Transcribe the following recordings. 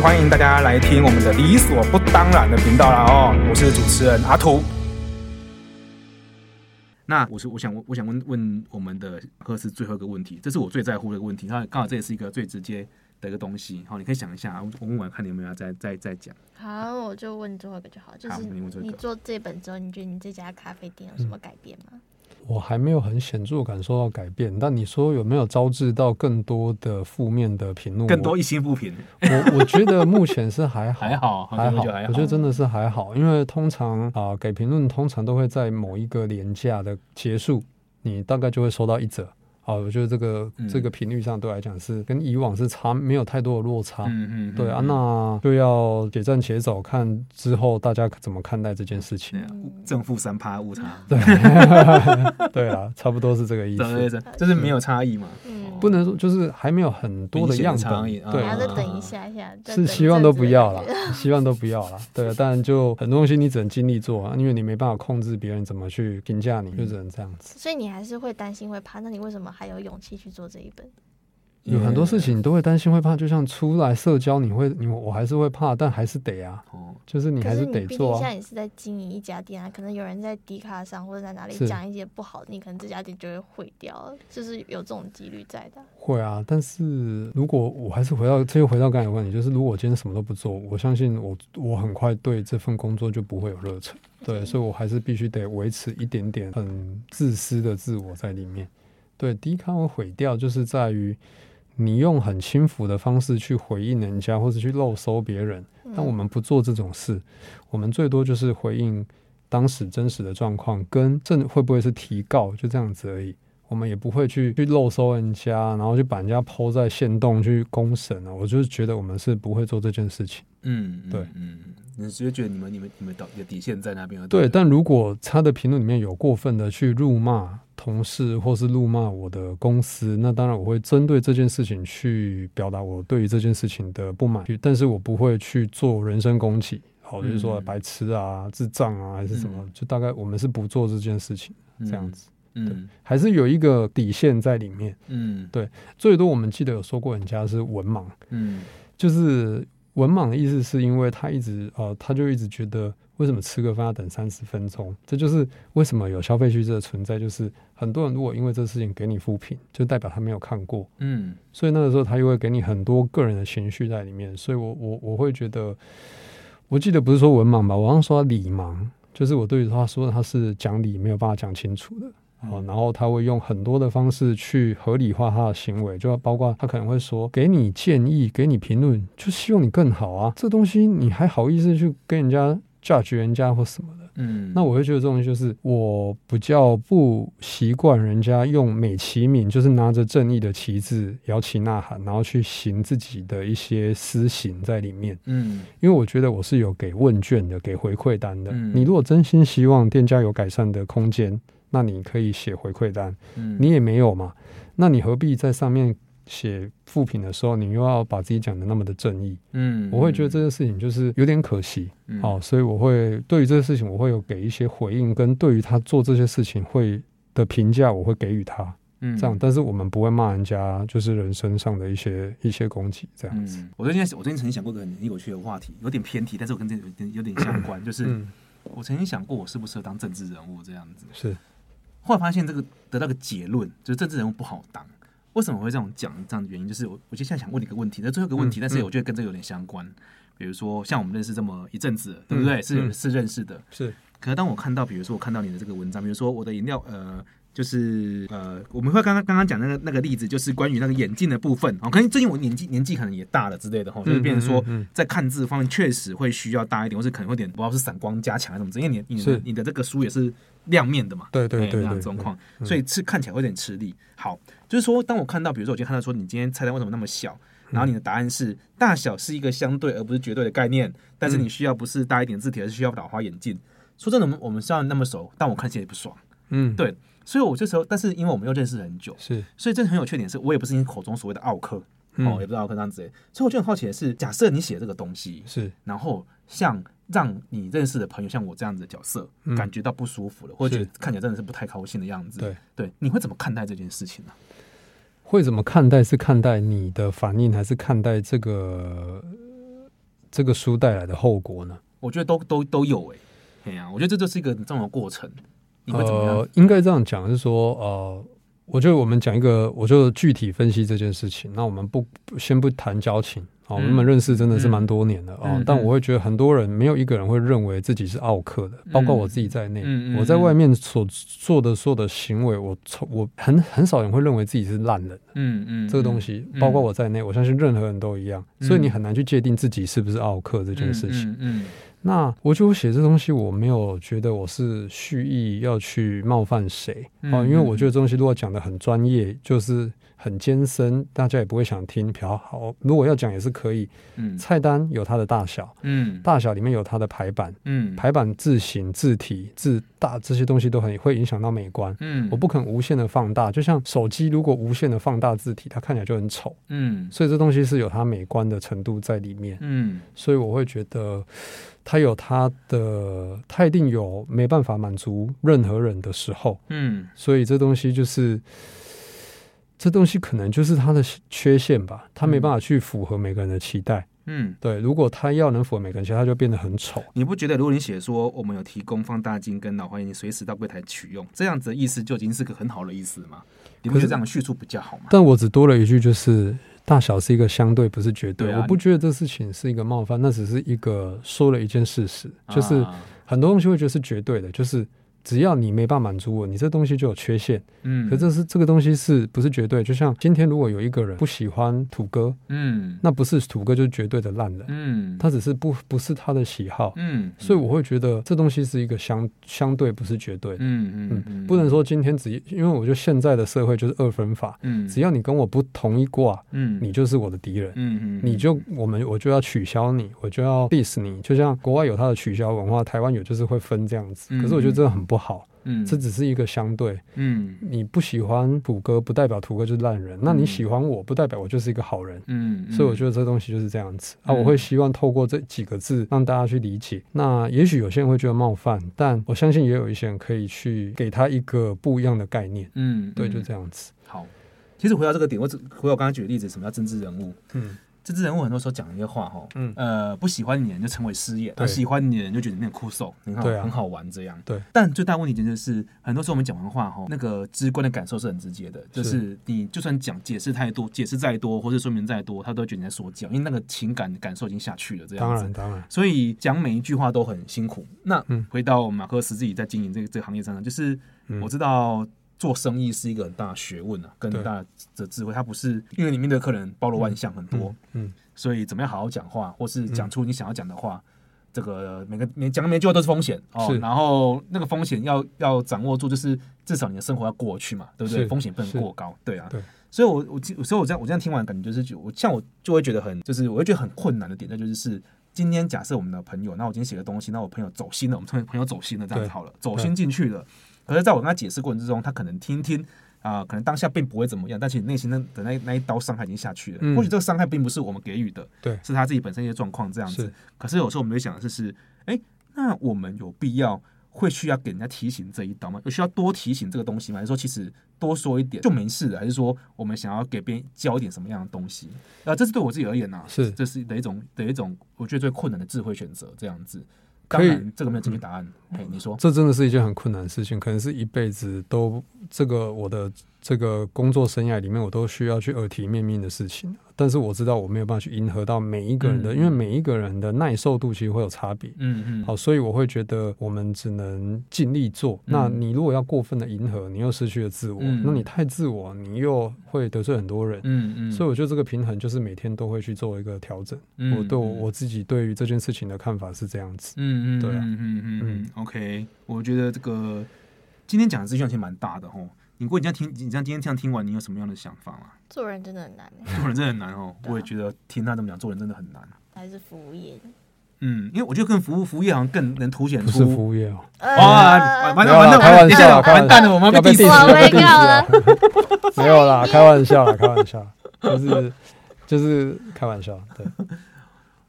欢迎大家来听我们的理所不当然的频道啦哦，我是主持人阿图。那我是我想我想问问我们的马克斯最后一个问题，这是我最在乎的一个问题，它刚好这也是一个最直接的一个东西，好，你可以想一下，我问完看你有没有要再再再讲。好，我就问最后一个就好，就是你做这本之后，你觉得你这家咖啡店有什么改变吗？嗯我还没有很显著感受到改变，但你说有没有招致到更多的负面的评论？更多一些不平？我我觉得目前是还好，还好，还好，我觉得真的是还好，因为通常啊、呃，给评论通常都会在某一个廉价的结束，你大概就会收到一则。好，我觉得这个、嗯、这个频率上对我来讲是跟以往是差没有太多的落差。嗯嗯，对啊，那就要且战且走，看之后大家怎么看待这件事情。嗯、正负三趴误差。对，对啊，差不多是这个意思。就是没有差异嘛。嗯，不能说就是还没有很多的样本。对，还要再等一下下。是希望都不要了，希望都不要了。对，但就很多东西你只能尽力做啊，因为你没办法控制别人怎么去评价你，就只能这样子。所以你还是会担心会怕，那你为什么？还有勇气去做这一本，有很多事情你都会担心会怕，就像出来社交，你会你我还是会怕，但还是得啊，哦就是你还是得做啊。现在你是在经营一家店啊，可能有人在迪卡上或者在哪里讲一些不好的，你可能这家店就会毁掉，就是有这种几率在的。会啊，但是如果我还是回到，这又回到刚才的问题，就是如果我今天什么都不做，我相信我我很快对这份工作就不会有热忱。对，所以我还是必须得维持一点点很自私的自我在里面。对，第一看会毁掉，就是在于你用很轻浮的方式去回应人家，或者去漏搜别人。但我们不做这种事，我们最多就是回应当时真实的状况，跟这会不会是提告，就这样子而已。我们也不会去去漏搜人家，然后去把人家 po 在线洞去公审啊。我就是觉得我们是不会做这件事情。嗯，对，嗯，你直接觉得你们、你们、你们的底线在那边？对，但如果他的评论里面有过分的去辱骂同事，或是辱骂我的公司，那当然我会针对这件事情去表达我对于这件事情的不满，但是我不会去做人身攻击，好，就是说白痴啊、智障啊，还是什么，嗯、就大概我们是不做这件事情，这样子。对，还是有一个底线在里面。嗯，对，最多我们记得有说过，人家是文盲。嗯，就是文盲的意思，是因为他一直呃，他就一直觉得，为什么吃个饭要等三十分钟？这就是为什么有消费趋势的存在。就是很多人如果因为这个事情给你负评，就代表他没有看过。嗯，所以那个时候他又会给你很多个人的情绪在里面。所以我我我会觉得，我记得不是说文盲吧，我刚刚说他理盲，就是我对于他说他是讲理没有办法讲清楚的。哦，然后他会用很多的方式去合理化他的行为，就包括他可能会说，给你建议，给你评论，就希望你更好啊。这东西你还好意思去跟人家 judge 人家或什么的？嗯，那我会觉得这东西就是我比较不习惯人家用美其名，就是拿着正义的旗帜摇旗呐喊，然后去行自己的一些私行在里面。嗯，因为我觉得我是有给问卷的，给回馈单的。嗯，你如果真心希望店家有改善的空间。那你可以写回馈单，嗯，你也没有嘛？那你何必在上面写负评的时候，你又要把自己讲的那么的正义？嗯，我会觉得这件事情就是有点可惜，嗯，好，所以我会对于这个事情，我会有给一些回应，跟对于他做这些事情会的评价，我会给予他，嗯，这样，但是我们不会骂人家，就是人身上的一些一些攻击，这样。子。我最近我最近曾经想过一个很有趣的话题，有点偏题，但是我跟这有点有点相关，就是我曾经想过，我适不适合当政治人物这样子，是。后来发现这个得到个结论，就是政治人物不好当。为什么会这样讲？这样的原因就是我，我就现在想问你一个问题，那最后一个问题，嗯、但是我觉得跟这个有点相关。比如说，像我们认识这么一阵子，嗯、对不对？是、嗯、是认识的，是。可是当我看到，比如说我看到你的这个文章，比如说我的饮料，呃。就是呃，我们会刚刚刚刚讲那个那个例子，就是关于那个眼镜的部分哦。可能最近我年纪年纪可能也大了之类的哈，就是变成说在看字方面确实会需要大一点，或是可能会点不知道是散光加强还是怎么，因为你你的你的这个书也是亮面的嘛，对对对，这样状况，所以是看起来会有点吃力。好，就是说当我看到，比如说我就看到说你今天菜单为什么那么小，然后你的答案是大小是一个相对而不是绝对的概念，但是你需要不是大一点字体，而是需要老花眼镜。说真的，我们我们虽然那么熟，但我看起来也不爽。嗯，对。所以，我这时候，但是因为我们又认识很久，是，所以这很有缺点，是我也不是你口中所谓的奥克，嗯、哦，也不是奥克这样子。所以，我就很好奇的是，假设你写这个东西，是，然后像让你认识的朋友，像我这样子的角色，嗯、感觉到不舒服了，或者看起来真的是不太高兴的样子，对，对，你会怎么看待这件事情呢？会怎么看待？是看待你的反应，还是看待这个这个书带来的后果呢？我觉得都都都有哎、欸，对呀、啊，我觉得这就是一个这种过程。你会怎么样？呃，应该这样讲，是说呃。我觉得我们讲一个，我就具体分析这件事情。那我们不先不谈交情啊，我们认识真的是蛮多年的啊。但我会觉得很多人没有一个人会认为自己是奥客的，包括我自己在内。我在外面所做的所有的行为，我从我很很少人会认为自己是烂人。嗯嗯，这个东西包括我在内，我相信任何人都一样。所以你很难去界定自己是不是奥客这件事情。嗯。那我就写这东西，我没有觉得我是蓄意要去冒犯谁。啊，因为我觉得这东西如果讲得很专业，就是很艰深，大家也不会想听。比较好，如果要讲也是可以。菜单有它的大小，大小里面有它的排版，排版字形、字体、字大这些东西都很会影响到美观。我不肯无限的放大，就像手机如果无限的放大字体，它看起来就很丑。所以这东西是有它美观的程度在里面。所以我会觉得。它有它的，它一定有没办法满足任何人的时候，嗯，所以这东西就是，这东西可能就是他的缺陷吧，他没办法去符合每个人的期待，嗯，对，如果他要能符合每个人期待，他就变得很丑。你不觉得，如果你写说我们有提供放大镜跟老花眼镜，随时到柜台取用，这样子的意思就已经是个很好的意思吗？你不觉得这样叙述比较好吗？但我只多了一句，就是。大小是一个相对，不是绝对。我不觉得这事情是一个冒犯，那只是一个说了一件事实，就是很多东西会觉得是绝对的，就是。只要你没办法满足我，你这东西就有缺陷。嗯，可这是这个东西是不是绝对？就像今天如果有一个人不喜欢土哥，嗯，那不是土哥就是绝对的烂人，嗯，他只是不不是他的喜好，嗯，所以我会觉得这东西是一个相相对，不是绝对。的，嗯嗯嗯，不能说今天只因为我觉得现在的社会就是二分法，嗯，只要你跟我不同一挂，嗯，你就是我的敌人，嗯嗯，你就我们我就要取消你，我就要 diss 你，就像国外有他的取消文化，台湾有就是会分这样子，可是我觉得这个很不。不好，嗯，这只是一个相对，嗯，你不喜欢土哥，不代表土哥就是烂人，那你喜欢我，不代表我就是一个好人，嗯，所以我觉得这东西就是这样子啊。我会希望透过这几个字让大家去理解。那也许有些人会觉得冒犯，但我相信也有一些人可以去给他一个不一样的概念，嗯，对，就这样子。好，其实回到这个点，我只回到我刚才举的例子，什么叫政治人物？嗯。政治人物很多时候讲一些话哈，嗯，呃，不喜欢你的人就成为失言，而喜欢你的人就觉得你很酷瘦，你看，很好玩这样。对，但最大问题就是，很多时候我们讲完话哈，那个直观的感受是很直接的，就是你就算讲解释太多，解释再多，或者说明再多，他都会觉得你在说教，因为那个情感感受已经下去了这样子。当然，当然。所以讲每一句话都很辛苦。那回到马克思自己在经营这个这个行业上呢，就是我知道。做生意是一个很大的学问啊，跟很大的智慧。它不是因为里面的客人包罗万象很多，嗯，所以怎么样好好讲话，或是讲出你想要讲的话，这个每个每讲的每句话都是风险哦。然后那个风险要要掌握住，就是至少你的生活要过去嘛，对不对？风险不能过高，对啊。对，所以我我所以我这样我这样听完感觉就是，我像我就会觉得很就是我会觉得很困难的点，那就是是今天假设我们的朋友，那我今天写个东西，那我朋友走心了，我们朋友朋友走心了，这样子好了，走心进去了。可是，在我跟他解释过程之中，他可能听听啊、呃，可能当下并不会怎么样，但其实内心的的那那一刀伤害已经下去了。嗯、或许这个伤害并不是我们给予的，对，是他自己本身一些状况这样子。是可是有时候我们会想的是，是，哎、欸，那我们有必要会需要给人家提醒这一刀吗？有需要多提醒这个东西吗？还是说其实多说一点就没事了？还是说我们想要给别人教一点什么样的东西？啊，这是对我自己而言呢、啊，是这是的一种的一种我觉得最困难的智慧选择，这样子。当然，这个没有正确答案。哎、嗯，你说，这真的是一件很困难的事情，可能是一辈子都这个我的这个工作生涯里面，我都需要去耳提面命的事情。但是我知道我没有办法去迎合到每一个人的，嗯、因为每一个人的耐受度其实会有差别。嗯嗯。好，所以我会觉得我们只能尽力做。嗯、那你如果要过分的迎合，你又失去了自我。嗯、那你太自我，你又会得罪很多人。嗯嗯。所以我觉得这个平衡就是每天都会去做一个调整。嗯、我对我我自己对于这件事情的看法是这样子。嗯嗯。对啊。嗯嗯嗯嗯。OK，我觉得这个今天讲的资讯其实蛮大的哦。你过你这样听，你这样今天这样听完，你有什么样的想法吗？做人真的很难，做人真的很难哦。我也觉得听他这么讲，做人真的很难。还是服务业？嗯，因为我觉得跟服务服务业好像更能凸显出。不是服务业哦。哇，完蛋完蛋，开玩笑，完蛋了，我们要被 diss 了，被 diss 了。没有啦，开玩笑啦，开玩笑，就是就是开玩笑，对。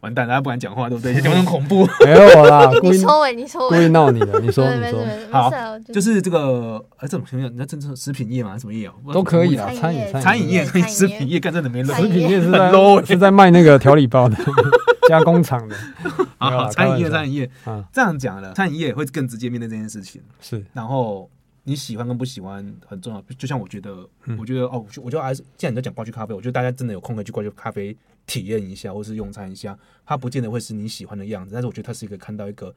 完蛋，大家不敢讲话，对不对？有点恐怖。没有啦，故意抽你抽，故意闹你的。你说，你说，好，就是这个，哎，这种情况，你要真正食品业吗？什么业哦？都可以啊，餐饮餐饮业、食品业，干真的没 low。食品业是在是在卖那个调理包的。加工厂的。好，餐饮业，餐饮业啊，这样讲了，餐饮业会更直接面对这件事情。是，然后你喜欢跟不喜欢很重要。就像我觉得，我觉得哦，我觉得还是既然你在讲挂去咖啡，我觉得大家真的有空可以去挂去咖啡体验一下，或是用餐一下。它不见得会是你喜欢的样子，但是我觉得它是一个看到一个。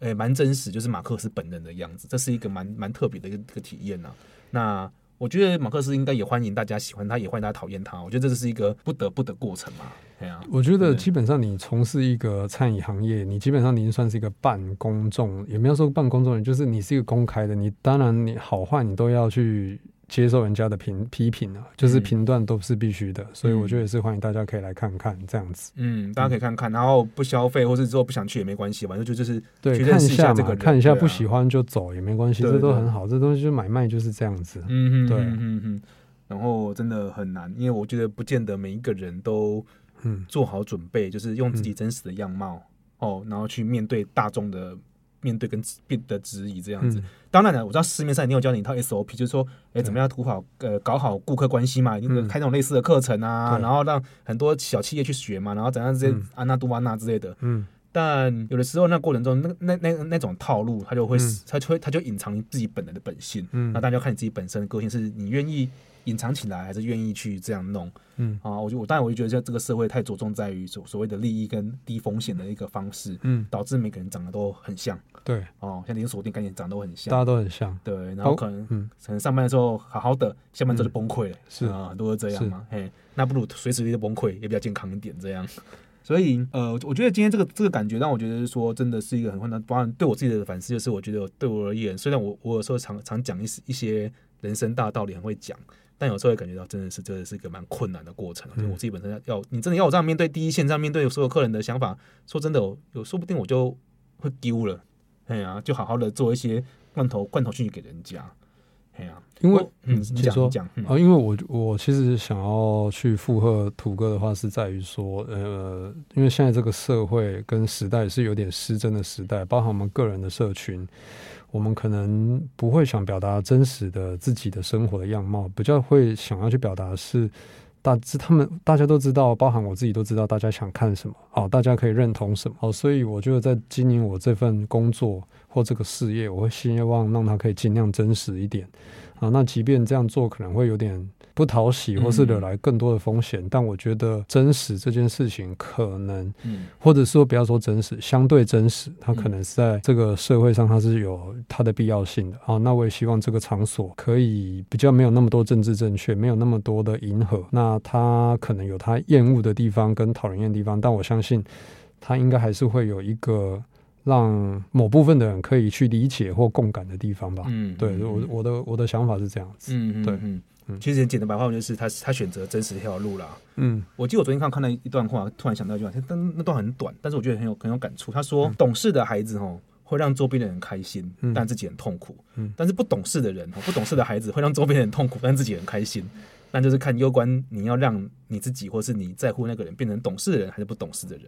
诶，蛮真实，就是马克思本人的样子，这是一个蛮蛮特别的一个一个体验呐、啊。那我觉得马克思应该也欢迎大家喜欢他，也欢迎大家讨厌他。我觉得这是一个不得不的过程嘛。对啊，我觉得基本上你从事一个餐饮行业，你基本上你已经算是一个半公众，也没有说半公众人，就是你是一个公开的，你当然你好坏你都要去。接受人家的评批评啊，就是评断都是必须的，嗯，所以我觉得也是欢迎大家可以来看看这样子。嗯，大家可以看看，然后不消费或是说不想去也没关系，反正就就是对看一下嘛，看一下不喜欢就走也没关系，这都很好。这东西就买卖就是这样子。嗯嗯，对，嗯嗯。然后真的很难，因为我觉得不见得每一个人都嗯做好准备，就是用自己真实的样貌，嗯，哦，然后去面对大众的。面对跟变的质疑这样子，嗯、当然了，我知道市面上一定有教你一套 SOP，就是说，哎，怎么样图好呃搞好顾客关系嘛，一定开那种类似的课程啊，嗯、然后让很多小企业去学嘛，然后怎样这些安娜杜安娜之类的。嗯。但有的时候那过程中，那那那那种套路，他就会，他、嗯、就会，他就隐藏自己本来的本性。嗯。那大家要看你自己本身的个性，是你愿意隐藏起来，还是愿意去这样弄？嗯。啊，我就我当然我就觉得，像这个社会太着重在于所所谓的利益跟低风险的一个方式，嗯，导致每个人长得都很像。对哦，像连锁店概念长得都很像，大家都很像。对，然后可能、哦、嗯，可能上班的时候好好的，下班之后就崩溃了，嗯、是啊，很多是这样嘛。嘿，那不如随时都崩溃，也比较健康一点这样。所以呃，我觉得今天这个这个感觉让我觉得是说，真的是一个很困难。当然，对我自己的反思就是，我觉得对我而言，虽然我我有时候常常讲一一些人生大道理很会讲，但有时候会感觉到真的是真的是一个蛮困难的过程。就、嗯、我自己本身要要你真的要我这样面对第一线这样面对所有客人的想法，说真的，有说不定我就会丢了。哎呀、啊，就好好的做一些罐头罐头讯息给人家。哎呀、啊，因为嗯，你说讲啊，因为我我其实想要去附和土哥的话，是在于说，呃，因为现在这个社会跟时代是有点失真的时代，包含我们个人的社群，我们可能不会想表达真实的自己的生活的样貌，比较会想要去表达是。大致他们大家都知道，包含我自己都知道，大家想看什么，哦，大家可以认同什么，哦，所以我就在经营我这份工作或这个事业，我会希望让它可以尽量真实一点。啊，那即便这样做可能会有点不讨喜，或是惹来更多的风险，嗯，但我觉得真实这件事情可能，嗯，或者说不要说真实，相对真实，它可能是在这个社会上它是有它的必要性的。啊，那我也希望这个场所可以比较没有那么多政治正确，没有那么多的迎合，那它可能有它厌恶的地方跟讨人厌的地方，但我相信它应该还是会有一个。让某部分的人可以去理解或共感的地方吧。嗯，对，嗯、我我的我的想法是这样子。嗯对嗯嗯，其实简单白话就是他他选择真实这条路啦。嗯，我记得我昨天看看到一段话，突然想到一句话，但那段很短，但是我觉得很有很有感触。他说：“嗯、懂事的孩子哦，会让周边的人开心，但自己很痛苦。嗯，但是不懂事的人，不懂事的孩子会让周边的人痛苦，但自己很开心。那就是看攸关你要让你自己或是你在乎那个人变成懂事的人，还是不懂事的人。”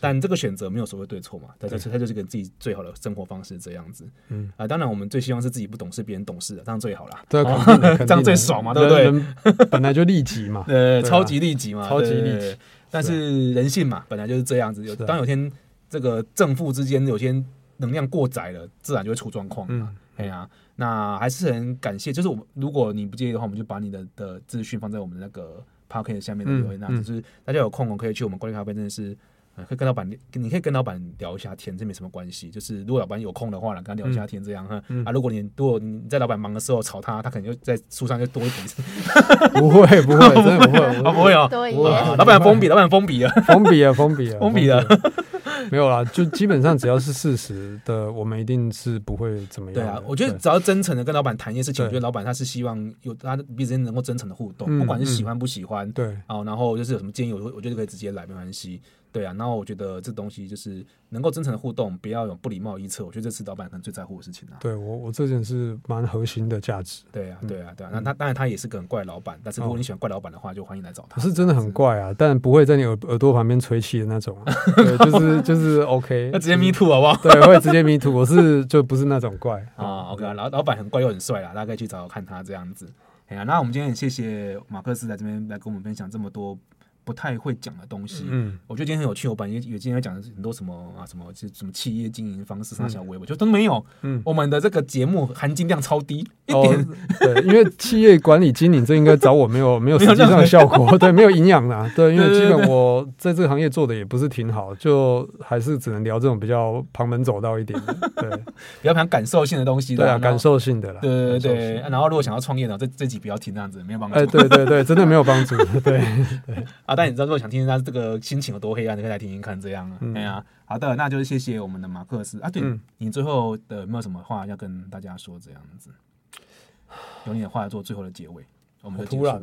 但这个选择没有所谓对错嘛，但是他就是给自己最好的生活方式这样子。嗯啊，当然我们最希望是自己不懂事，别人懂事的，这样最好啦。对，哦、这样最爽嘛，对不对？本来就利己嘛，呃，超级利己嘛，超级利己。但是人性嘛，本来就是这样子。有当有天这个正负之间有些能量过载了，自然就会出状况嘛。哎呀、啊，那还是很感谢。就是我们如果你不介意的话，我们就把你的的资讯放在我们那个 podcast 下面的留言，那就是大家有空可以去我们挂区咖啡，真的是。可以跟老板，你可以跟老板聊一下天，这没什么关系。就是如果老板有空的话呢，跟他聊一下天这样哈。嗯、啊，如果你如果你在老板忙的时候吵他，他可能就在书上就多一笔。不会不会，真的不会，不会哦。老板封笔，老板封笔了，封笔了，封笔了，封笔了。没有啦，就基本上只要是事实的，我们一定是不会怎么样。对啊，我觉得只要真诚的跟老板谈一件事情，我觉得老板他是希望有他彼此间能够真诚的互动，不管是喜欢不喜欢，对，啊，然后就是有什么建议，我我觉得可以直接来，没关系。对啊，然后我觉得这东西就是能够真诚的互动，不要有不礼貌臆测。我觉得这是老板可能最在乎的事情啊。对我，我这件是蛮核心的价值。对啊，对啊，对啊。那他当然他也是个很怪老板，但是如果你喜欢怪老板的话，就欢迎来找他。可是真的很怪啊，但不会在你耳耳朵旁边吹气的那种。对，就是就是 OK。那直接 me too 好不好？对，会直接 me too。我是就不是那种怪啊。OK，老老板很怪又很帅啊，大家可以去找找看他这样子。哎呀，那我们今天很谢谢马克思在这边来跟我们分享这么多。不太会讲的东西。嗯，我觉得今天很有趣。我本来也今天要讲的很多什么啊，什么就什么企业经营方式、啥小微博，就都没有。嗯，我们的这个节目含金量超低一点。对，因为企业管理经营这应该找我没有 没有实际上的效果，对，没有营养啦。对，因为基本我在这个行业做的也不是挺好，就还是只能聊这种比较旁门左道一点的，对，比较讲感受性的东西。对啊，感受性的啦。对对对。然后如果想要创业的，这这集不要听这样子，没有帮助。哎，对对对，真的没有帮助。对对 啊，但你知道，如果想听听他这个心情有多黑暗，你可以来听听看，这样啊。对啊，好的，那就是谢谢我们的马克思啊。对，你最后的有没有什么话要跟大家说？这样子，有你的话做最后的结尾。我们突然，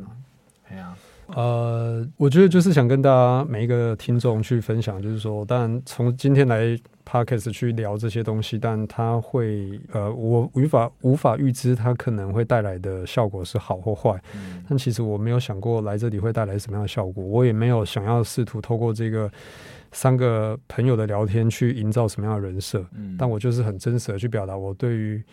哎呀，呃，我觉得就是想跟大家每一个听众去分享，就是说，当然从今天来 Podcast 去聊这些东西，但它会呃，我无法无法预知它可能会带来的效果是好或坏。嗯、但其实我没有想过来这里会带来什么样的效果，我也没有想要试图透过这个三个朋友的聊天去营造什么样的人设。嗯、但我就是很真实的去表达我对于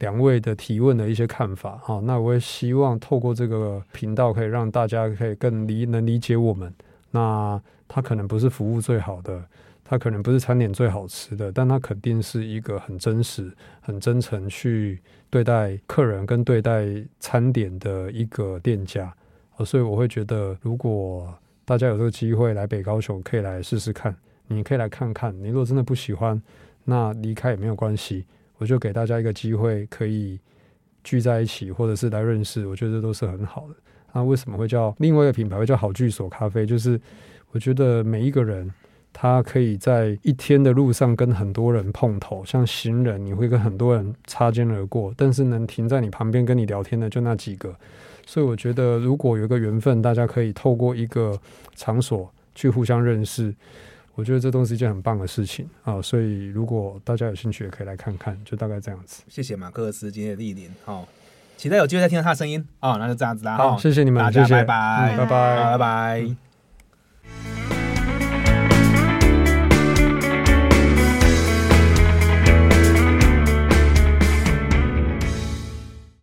两位的提问的一些看法。哈，那我也希望透过这个频道，可以让大家可以更理能理解我们。那它可能不是服务最好的。它可能不是餐点最好吃的，但它肯定是一个很真实、很真诚去对待客人跟对待餐点的一个店家。所以我会觉得，如果大家有这个机会来北高雄，可以来试试看。你可以来看看，你如果真的不喜欢，那离开也没有关系。我就给大家一个机会，可以聚在一起，或者是来认识，我觉得这都是很好的。那为什么会叫另外一个品牌会叫好聚所咖啡？就是我觉得每一个人。他可以在一天的路上跟很多人碰头，像行人，你会跟很多人擦肩而过，但是能停在你旁边跟你聊天的就那几个。所以我觉得，如果有一个缘分，大家可以透过一个场所去互相认识，我觉得这都是一件很棒的事情啊。所以如果大家有兴趣，也可以来看看，就大概这样子。谢谢马克思今天的莅临，好，期待有机会再听到他的声音啊。那就这样子啦，好，谢谢你们，大家拜拜，谢谢，嗯，拜拜，拜拜。